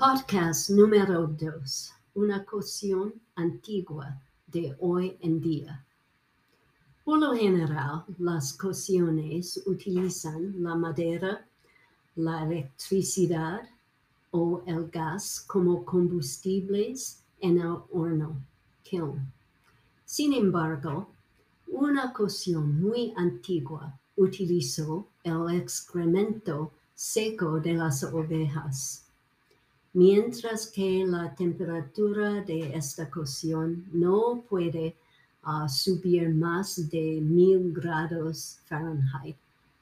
Podcast número 2. Una cocción antigua de hoy en día. Por lo general, las cocciones utilizan la madera, la electricidad o el gas como combustibles en el horno, kiln. Sin embargo, una cocción muy antigua utilizó el excremento seco de las ovejas. Mientras que la temperatura de esta cocción no puede uh, subir más de mil grados Fahrenheit.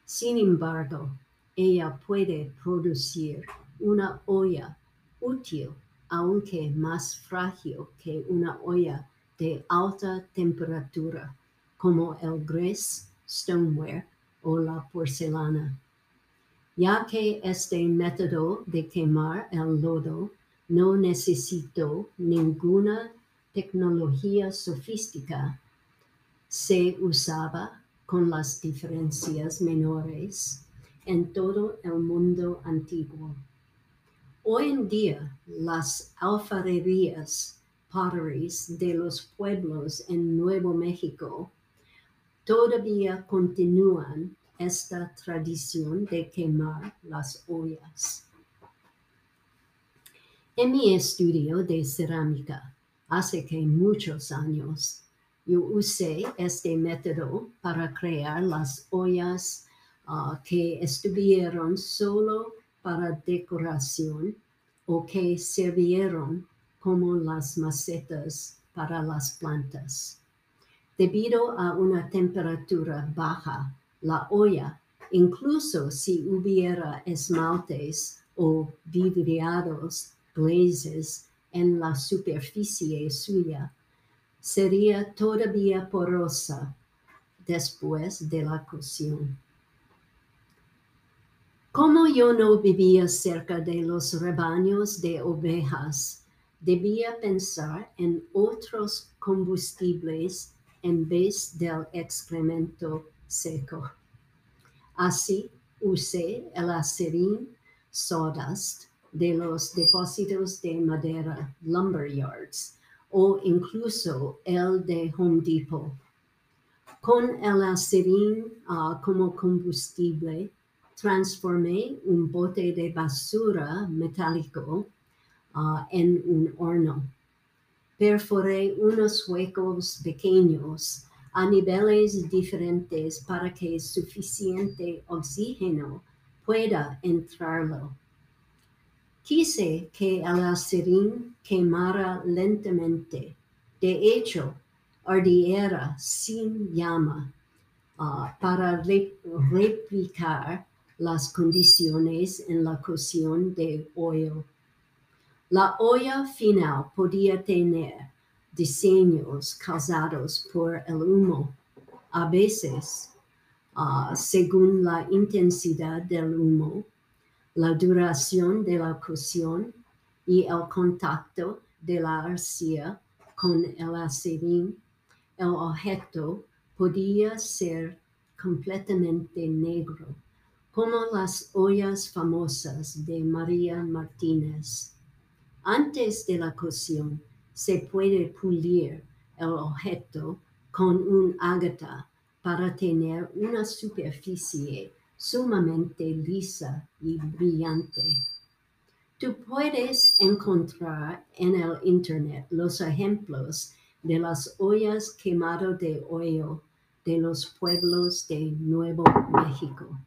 Sin embargo, ella puede producir una olla útil, aunque más frágil que una olla de alta temperatura, como el gres, stoneware o la porcelana. Ya que este método de quemar el lodo no necesitó ninguna tecnología sofisticada, se usaba con las diferencias menores en todo el mundo antiguo. Hoy en día, las alfarerías, potteries de los pueblos en Nuevo México todavía continúan esta tradición de quemar las ollas. En mi estudio de cerámica, hace muchos años, yo usé este método para crear las ollas ah, que estuvieron solo para decoración o que sirvieron como las macetas para las plantas. Debido a una temperatura baja, la olla, incluso si hubiera esmaltes o vidriados glazes en la superficie suya, sería todavía porosa después de la cocción. Como yo no vivía cerca de los rebaños de ovejas, debía pensar en otros combustibles en vez del excremento seco. Así usé el acerín sawdust de los depósitos de madera, lumber yards, o incluso el de Home Depot. Con el acerín ah, como combustible, transformé un bote de basura metálico uh, en un horno. Perforé unos huecos pequeños a niveles diferentes para que suficiente oxígeno pueda entrarlo. Quise que el acerín quemara lentamente. De hecho, ardiera sin llama uh, para replicar las condiciones en la cocción de hoyo. La olla final podía tener diseños causados por el humo. A veces, uh, según la intensidad del humo, la duración de la cocción y el contacto de la arcilla con el acerín, el objeto podía ser completamente negro como las ollas famosas de María Martínez. Antes de la cocción se puede pulir el objeto con un ágata para tener una superficie sumamente lisa y brillante. Tú puedes encontrar en el Internet los ejemplos de las ollas quemado de hoyo de los pueblos de Nuevo México.